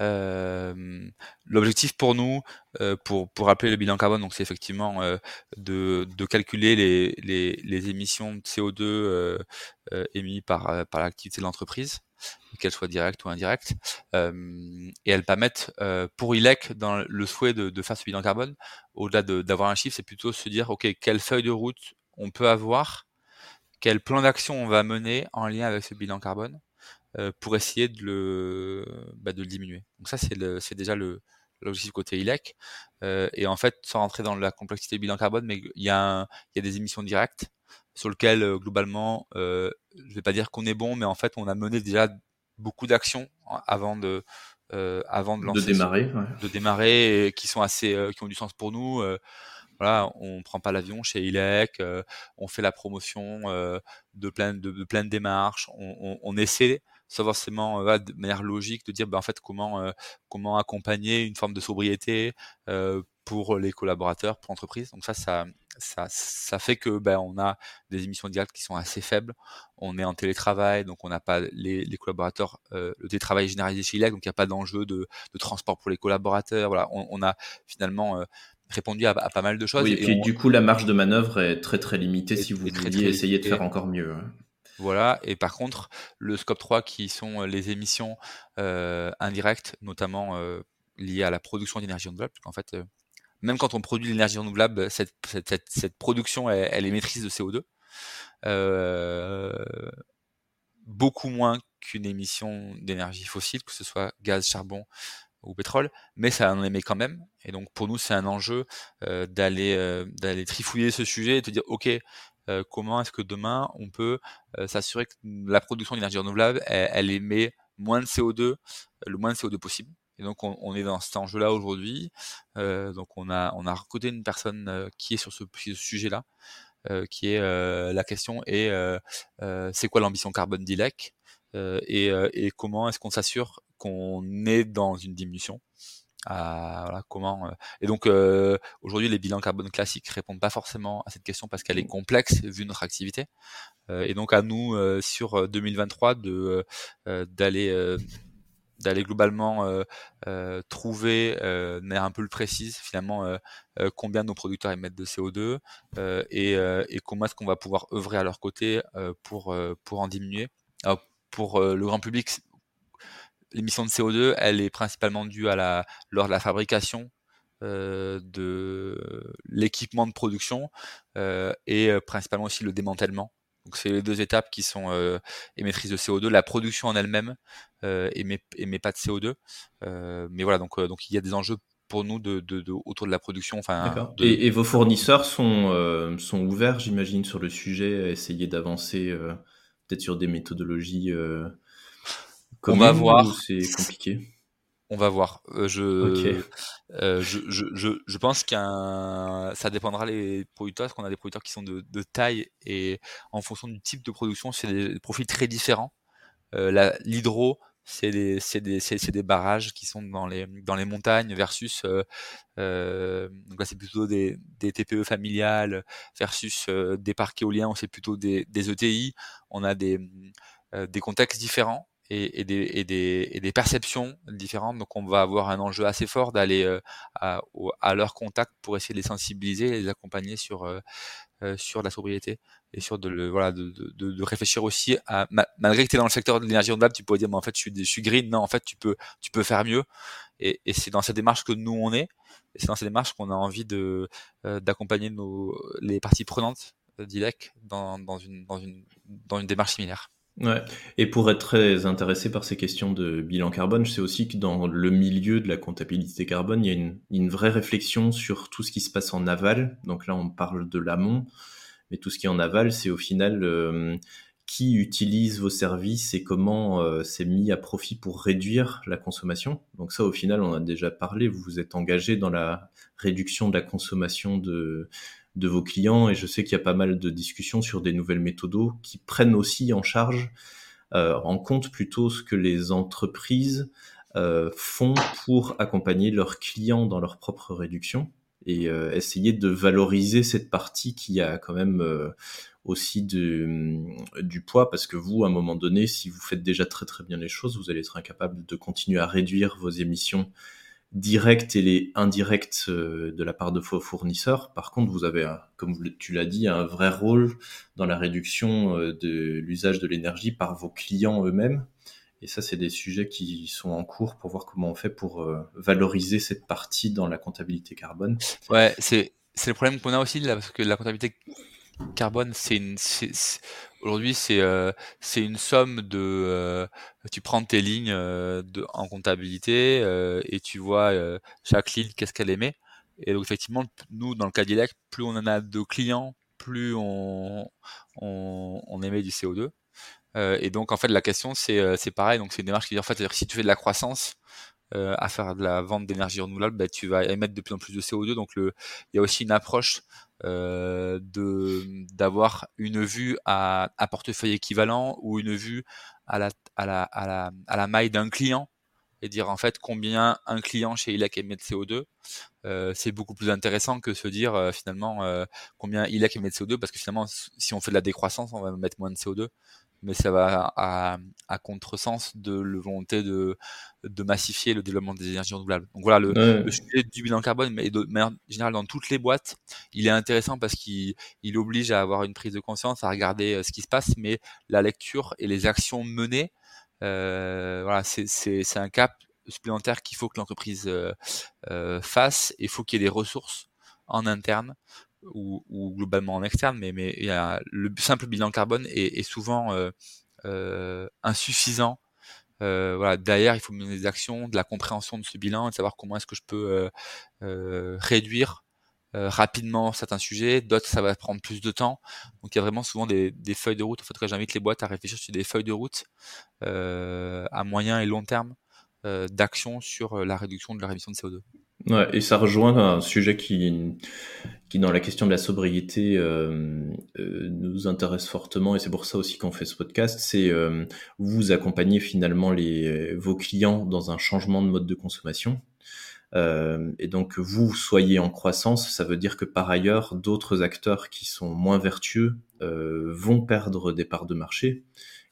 Euh, L'objectif pour nous, euh, pour pour rappeler le bilan carbone, c'est effectivement de, de calculer les, les, les émissions de CO2 émises par par l'activité de l'entreprise qu'elles soient directes ou indirectes, euh, et elles permettent euh, pour ILEC dans le souhait de, faire ce bilan carbone, au-delà d'avoir un chiffre, c'est plutôt se dire ok quelle feuille de route on peut avoir, quel plan d'action on va mener en lien avec ce bilan carbone euh, pour essayer de le, bah, de le diminuer. Donc ça c'est déjà le l'objectif côté ILEC. Et en fait, sans rentrer dans la complexité du bilan carbone, mais il y, il y a des émissions directes sur lequel globalement, je vais pas dire qu'on est bon, mais en fait, on a mené déjà beaucoup d'actions avant de avant de lancer, de démarrer, de démarrer, et qui sont assez, qui ont du sens pour nous. voilà, on prend pas l'avion chez ILEC, on fait la promotion de plein de, de plein de démarches, on, on, on essaie sans forcément euh, de manière logique de dire ben, en fait comment euh, comment accompagner une forme de sobriété euh, pour les collaborateurs, pour l'entreprise. Donc ça, ça, ça, ça fait que ben, on a des émissions directes qui sont assez faibles. On est en télétravail, donc on n'a pas les, les collaborateurs. le télétravail est généralisé chez ILEC, donc il n'y a pas d'enjeu de, de, transport pour les collaborateurs. Voilà, on, on a finalement répondu à, pas mal de choses. Oui, et, puis du coup, la marge de manœuvre est très très limitée si vous vouliez essayer de faire encore mieux. Hein. Voilà, et par contre, le scope 3 qui sont les émissions indirectes, notamment liées à la production d'énergie renouvelable, parce qu'en fait, même quand on produit l'énergie renouvelable, cette, cette, production, elle, est maîtrise de CO2. beaucoup moins qu'une émission d'énergie fossile, que ce soit gaz, charbon ou pétrole, mais ça en émet quand même. Et donc pour nous, c'est un enjeu d'aller d'aller trifouiller ce sujet et de dire, ok, euh, comment est-ce que demain on peut euh, s'assurer que la production d'énergie renouvelable, elle, émet moins de CO2, le moins de CO2 possible? Et donc on, on est dans cet enjeu-là aujourd'hui. Euh, donc on a on a recruté une personne qui est sur ce, sujet-là, qui est la question est c'est quoi l'ambition carbone d'ILEC et, et comment est-ce qu'on s'assure qu'on est dans une diminution voilà, comment euh, et donc euh, aujourd'hui les bilans carbone classiques répondent pas forcément à cette question parce qu'elle est complexe vu notre activité euh, et donc à nous sur 2023 de d'aller d'aller globalement trouver de manière un peu le précise finalement combien nos producteurs émettent de CO2 et, comment est-ce qu'on va pouvoir œuvrer à leur côté pour pour en diminuer pour le grand public l'émission de CO2, elle est principalement due à la, lors de la fabrication euh, de l'équipement de production euh, et euh, principalement aussi le démantèlement. Donc c'est les deux étapes qui sont euh, émettrices de CO2. La production en elle-même euh, émet, émet, pas de CO2, euh, mais voilà donc donc il y a des enjeux pour nous de, de, de autour de la production. Enfin, et, et, vos fournisseurs sont sont ouverts, j'imagine, sur le sujet, à essayer d'avancer peut-être sur des méthodologies on va voir. C'est compliqué? On va voir. Euh, euh, je, je, je, je, pense qu'un, ça dépendra les producteurs, parce qu'on a des producteurs qui sont de, de, taille et en fonction du type de production, c'est des profils très différents. Euh, l'hydro, c'est des, des, des barrages qui sont dans les, dans les montagnes versus, euh, euh donc là c'est plutôt des, des TPE familiales versus des parcs éoliens où c'est plutôt des, des ETI. On a des, des contextes différents et, et, des, et, des, et, des, perceptions différentes. Donc on va avoir un enjeu assez fort d'aller euh, à, à, leur contact pour essayer de les sensibiliser les accompagner sur, euh, euh, sur la sobriété et sur de, le, voilà, de, de, de, réfléchir aussi à, malgré que tu es dans le secteur de l'énergie renouvelable, tu pourrais dire, mais en fait, je suis, je suis green. Non, en fait, tu peux, tu peux faire mieux. Et, et c'est dans cette démarche que nous, on est. Et c'est dans cette démarche qu'on a envie de, d'accompagner nos, les parties prenantes d'ILEC dans, dans, une, dans, une, dans une démarche similaire. Ouais. Et pour être très intéressé par ces questions de bilan carbone, je sais aussi que dans le milieu de la comptabilité carbone, il y a une, vraie réflexion sur tout ce qui se passe en aval. Donc là, on parle de l'amont, mais tout ce qui est en aval, c'est au final euh, qui utilise vos services et comment euh, c'est mis à profit pour réduire la consommation. Donc ça, au final, on a déjà parlé. Vous vous êtes engagé dans la réduction de la consommation de de vos clients et je sais qu'il y a pas mal de discussions sur des nouvelles méthodes qui prennent aussi en charge, euh, en compte plutôt ce que les entreprises euh, font pour accompagner leurs clients dans leur propre réduction et euh, essayer de valoriser cette partie qui a quand même euh, aussi de, du poids parce que vous, à un moment donné, si vous faites déjà très très bien les choses, vous allez être incapable de continuer à réduire vos émissions directes et les indirectes euh, de la part de vos fournisseurs. Par contre, vous avez, comme tu l'as dit, un vrai rôle dans la réduction euh, de l'usage de l'énergie par vos clients eux-mêmes. Et ça, c'est des sujets qui sont en cours pour voir comment on fait pour euh, valoriser cette partie dans la comptabilité carbone. Ouais, c'est c'est le problème qu'on a aussi là, parce que la comptabilité carbone, c'est une, aujourd'hui c'est euh, c'est une somme de, euh, tu prends tes lignes euh, de, en comptabilité et tu vois chaque ligne qu'est-ce qu'elle émet. Et donc effectivement, nous dans le cas d'ILEC, plus on en a de clients, plus on, on, émet du CO2. et donc en fait la question c'est c'est pareil donc c'est une démarche qui en fait si tu fais de la croissance à faire de la vente d'énergie renouvelable, bah, tu vas émettre de plus en plus de CO2. Donc le, il y a aussi une approche euh, de d'avoir une vue à, à, portefeuille équivalent ou une vue à la, à la, à la, à la maille d'un client et dire en fait combien un client chez ILEC émet de CO2. Euh, c'est beaucoup plus intéressant que se dire euh, finalement euh, combien ILEC émet de CO2 parce que finalement si on fait de la décroissance on va mettre moins de CO2 mais ça va à, à contresens de la volonté de, de massifier le développement des énergies renouvelables. Donc voilà, le, le sujet du bilan carbone, mais de manière générale dans toutes les boîtes, il est intéressant parce qu'il il oblige à avoir une prise de conscience, à regarder ce qui se passe, mais la lecture et les actions menées euh, voilà, c'est un cap supplémentaire qu'il faut que l'entreprise euh, euh, fasse. Il faut qu'il y ait des ressources en interne ou, ou, globalement en externe, mais, mais il y a, le simple bilan carbone est, est souvent euh, insuffisant. Euh, voilà, derrière, il faut mener des actions, de la compréhension de ce bilan de savoir comment est-ce que je peux euh, réduire euh, rapidement certains sujets, d'autres ça va prendre plus de temps. Donc il y a vraiment souvent des, des feuilles de route. En fait, j'invite les boîtes à réfléchir sur des feuilles de route euh, à moyen et long terme euh, d'action sur euh, la réduction de leur émission de CO2. Ouais, et ça rejoint un sujet qui, qui dans la question de la sobriété, euh, euh, nous intéresse fortement, et c'est pour ça aussi qu'on fait ce podcast, c'est euh, vous accompagner finalement les, vos clients dans un changement de mode de consommation. Euh, et donc vous soyez en croissance, ça veut dire que par ailleurs, d'autres acteurs qui sont moins vertueux euh, vont perdre des parts de marché.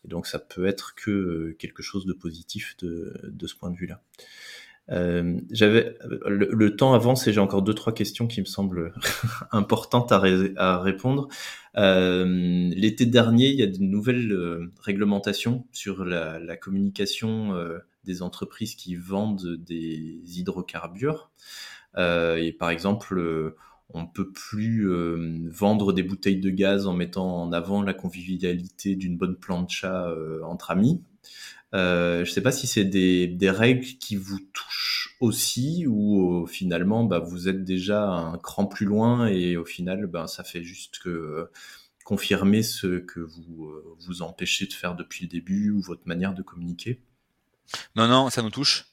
Et donc ça peut être que euh, quelque chose de positif de, de ce point de vue-là. Euh, j'avais le, temps avance et j'ai encore deux trois questions qui me semblent importantes à, répondre. Euh, L'été dernier, il y a de nouvelles euh, réglementations sur la, communication des entreprises qui vendent des hydrocarbures. Et par exemple, on peut plus vendre des bouteilles de gaz en mettant en avant la convivialité d'une bonne plancha entre amis. Euh, je ne sais pas si c'est des, règles qui vous touchent aussi ou finalement bah, vous êtes déjà un cran plus loin et au final bah, ça fait juste que confirmer ce que vous vous empêchez de faire depuis le début ou votre manière de communiquer. Non, non, ça nous touche.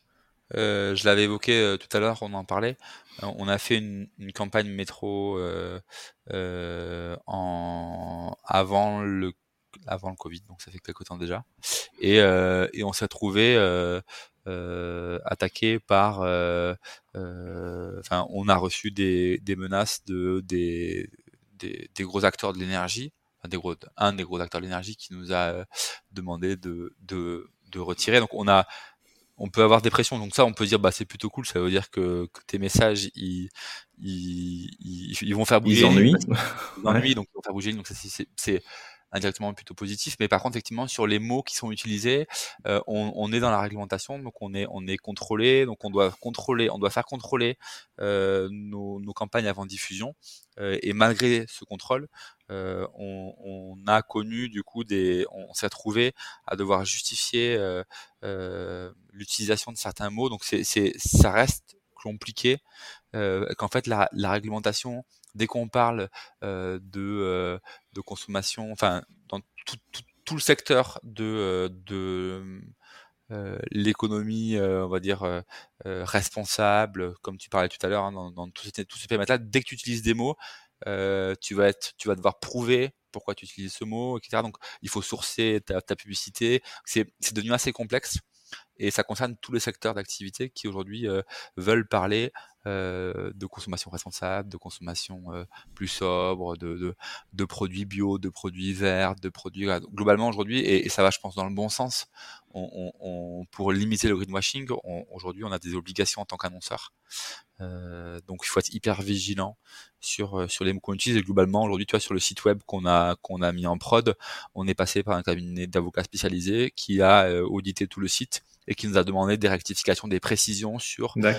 Euh, je l'avais évoqué euh, tout à l'heure, on en parlait. Euh, on a fait une, campagne métro euh, euh, avant le avant le Covid, donc ça fait quelques temps déjà. Et, et on s'est trouvé attaqué par. Enfin, on a reçu des, des menaces de des, des, des gros acteurs de l'énergie, un des gros, un des gros acteurs de l'énergie qui nous a demandé de, de de retirer. Donc on a on peut avoir des pressions. Donc ça, on peut dire bah c'est plutôt cool. Ça veut dire que, tes messages ils, ils, ils, vont faire bouger. Ils ennuient. Ils ennuient, donc ils vont faire bouger. Donc ça c'est indirectement plutôt positif. Mais par contre, effectivement, sur les mots qui sont utilisés, euh, on, on, est dans la réglementation, donc on est on est contrôlé, donc on doit contrôler, on doit faire contrôler euh, nos, nos, campagnes avant diffusion. Euh, et malgré ce contrôle, euh, on, on, a connu du coup des, on s'est trouvé à devoir justifier euh, l'utilisation de certains mots. Donc c'est ça reste compliqué. qu'en fait la, la réglementation dès qu'on parle de, de, consommation, enfin, dans tout, tout, tout le secteur de, de euh, l'économie, on va dire, responsable, comme tu parlais tout à l'heure, hein, dans, dans tous ces, tous ces périmètres-là, dès que tu utilises des mots, tu, vas être, tu vas devoir prouver pourquoi tu utilises ce mot, etc. Donc, il faut sourcer ta, ta publicité. C'est devenu assez complexe et ça concerne tous les secteurs d'activité qui aujourd'hui veulent parler euh, de consommation responsable, de consommation euh, plus sobre, de, produits bio, de produits verts, de produits globalement aujourd'hui, et, ça va, je pense, dans le bon sens. Pour limiter le greenwashing, aujourd'hui, on a des obligations en tant qu'annonceur. Euh, donc, il faut être hyper vigilant sur sur les mots qu'on utilise. Et globalement, aujourd'hui, tu vois, sur le site web qu'on a qu'on a mis en prod, on est passé par un cabinet d'avocats spécialisé qui a audité tout le site et qui nous a demandé des rectifications, des précisions sur ouais.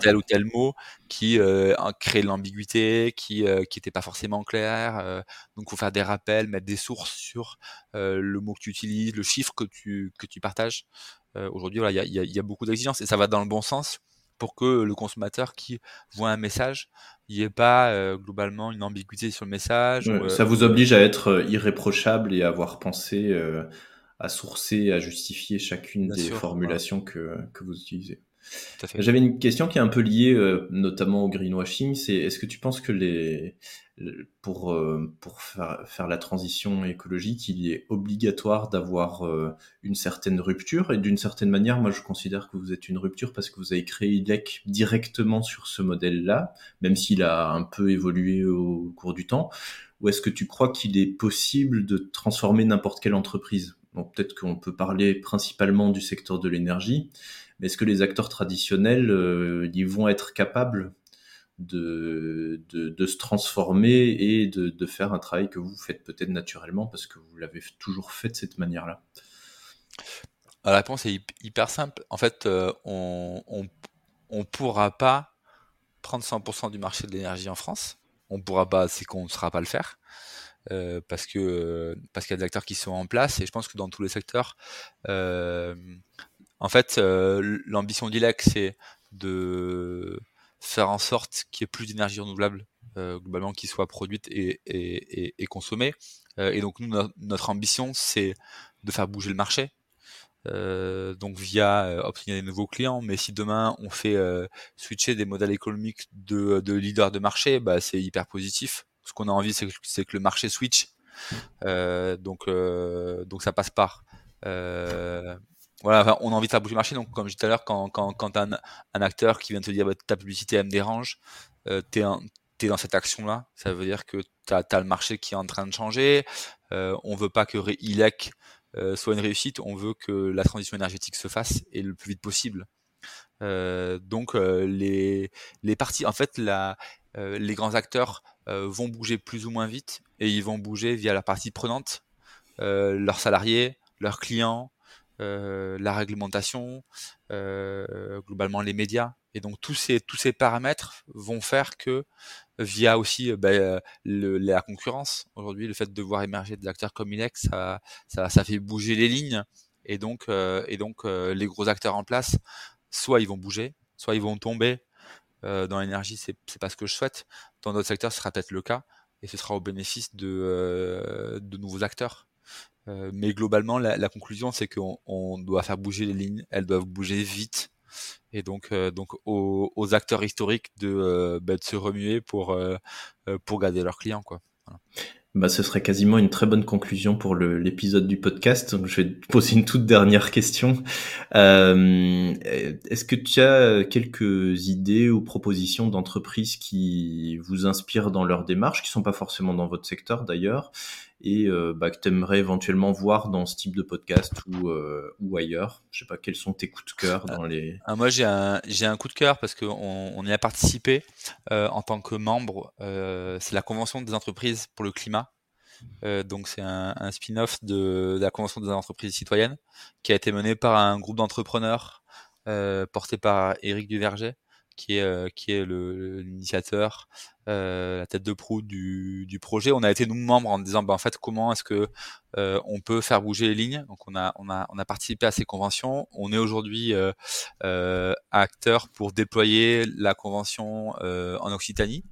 tel ou tel mot qui euh, crée de l'ambiguïté, qui euh, qui pas forcément clair. Euh, donc, faut faire des rappels, mettre des sources sur euh, le mot que tu utilises, le chiffre que tu que tu partages. Euh, aujourd'hui, voilà, il y a, y, a, y a, beaucoup d'exigences et ça va dans le bon sens pour que le consommateur qui voit un message, il n'y ait pas globalement une ambiguïté sur le message. ça vous oblige à être irréprochable et à avoir pensé à sourcer, à justifier chacune des formulations que, que vous utilisez. J'avais une question qui est un peu liée euh, notamment au greenwashing, c'est est-ce que tu penses que les pour euh, pour faire, faire, la transition écologique, il est obligatoire d'avoir euh, une certaine rupture? Et d'une certaine manière, moi je considère que vous êtes une rupture parce que vous avez créé IDEC directement sur ce modèle-là, même s'il a un peu évolué au cours du temps. Ou est-ce que tu crois qu'il est possible de transformer n'importe quelle entreprise? Peut-être qu'on peut parler principalement du secteur de l'énergie, mais est-ce que les acteurs traditionnels, euh, vont être capables de, de, se transformer et de, de, faire un travail que vous faites peut-être naturellement parce que vous l'avez toujours fait de cette manière-là? La réponse est hyper simple. En fait, euh, on ne pourra pas prendre 100% du marché de l'énergie en France. On ne pourra pas, c'est qu'on ne saura pas le faire. Euh, parce que parce qu'il y a des acteurs qui sont en place et je pense que dans tous les secteurs, euh, en fait, euh, l'ambition d'ILEC c'est de faire en sorte qu'il y ait plus d'énergie renouvelable globalement qui soit produite et, et, et, consommée. et donc nous, notre ambition c'est de faire bouger le marché. Euh, donc via obtenir des nouveaux clients. Mais si demain on fait switcher des modèles économiques de, de leaders de marché, bah, c'est hyper positif ce qu'on a envie, c'est que, le marché switch. Euh, donc, euh, donc ça passe par. Euh, voilà, on a envie de faire bouger le marché. Donc, comme je disais tout à l'heure, quand, quand, quand un, un, acteur qui vient te dire bah, ta publicité elle me dérange, t'es es dans cette action-là. Ça veut dire que tu as, le marché qui est en train de changer. Euh, on veut pas que ILEC euh, soit une réussite. On veut que la transition énergétique se fasse et le plus vite possible. Euh, donc les, les parties, en fait, la, les grands acteurs euh, vont bouger plus ou moins vite et ils vont bouger via la partie prenante, euh, leurs salariés, leurs clients, euh, la réglementation, globalement les médias. Et donc tous ces tous ces paramètres vont faire que via aussi ben, la concurrence aujourd'hui, le fait de voir émerger des acteurs comme Inex, ça, ça, ça fait bouger les lignes. Et donc et donc les gros acteurs en place, soit ils vont bouger, soit ils vont tomber euh, dans l'énergie, c'est, c'est pas ce que je souhaite. Dans d'autres secteurs, ce sera peut-être le cas, et ce sera au bénéfice de, euh, de nouveaux acteurs. Euh, mais globalement, la, la conclusion, c'est qu'on on doit faire bouger les lignes, elles doivent bouger vite, et donc, donc aux, aux, acteurs historiques de, bah, de se remuer pour, pour garder leurs clients. Quoi. Bah, ce serait quasiment une très bonne conclusion pour l'épisode du podcast. Donc, je vais te poser une toute dernière question. Euh, Est-ce que tu as quelques idées ou propositions d'entreprises qui vous inspirent dans leur démarche, qui sont pas forcément dans votre secteur d'ailleurs, et euh, bah, que tu aimerais éventuellement voir dans ce type de podcast ou, euh, ou ailleurs Je sais pas, quels sont tes coups de cœur dans les... Ah, moi, j'ai un, j'ai un coup de cœur parce qu'on on y a participé euh, en tant que membre. c'est la Convention des entreprises pour le climat. donc c'est un, spin-off de, de, la Convention des entreprises citoyennes qui a été mené par un groupe d'entrepreneurs porté par Éric Duverger qui est, qui est l'initiateur, euh, la tête de proue du, du, projet. On a été nous membres en disant, bah, en fait, comment est-ce que euh, on peut faire bouger les lignes Donc, on a, on a, on a participé à ces conventions. On est aujourd'hui euh, euh acteur pour déployer la convention en Occitanie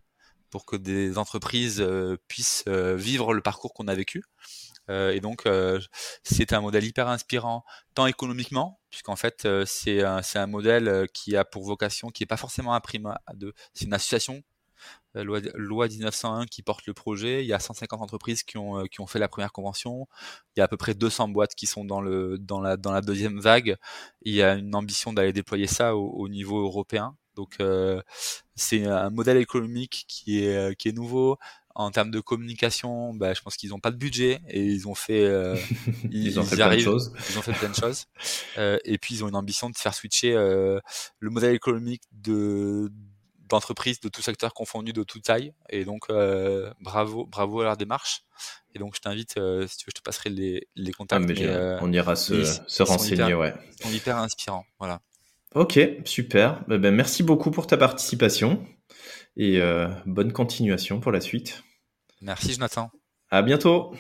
pour que des entreprises puissent vivre le parcours qu'on a vécu. Euh, et donc, euh, c'est un modèle hyper inspirant, tant économiquement, puisqu'en fait, euh, c'est un, un, modèle qui a pour vocation, qui n'est pas forcément un prime de, c'est une association. Loi, loi 1901 qui porte le projet. Il y a 150 entreprises qui ont, qui ont fait la première convention. Il y a à peu près 200 boîtes qui sont dans, le, dans, la, dans la deuxième vague. Il y a une ambition d'aller déployer ça au, au niveau européen. Donc euh, c'est un modèle économique qui est, qui est nouveau, en termes de communication, bah, je pense qu'ils n'ont pas de budget et ils ont fait, euh, ils, ils, ont fait plein de choses. Ils ont fait plein de choses. Euh, et puis ils ont une ambition de faire switcher euh, le modèle économique de d'entreprises de tout secteur confondu, de toute taille. Et donc euh, bravo, bravo à leur démarche. Et donc je t'invite, euh, si tu veux, je te passerai les, les contacts. Ah, mais mais, on ira se, se renseigner, hyper, ouais. Ils sont hyper inspirants, voilà. Ok, super. Ben, ben, merci beaucoup pour ta participation et euh, bonne continuation pour la suite. Merci Jonathan. À bientôt.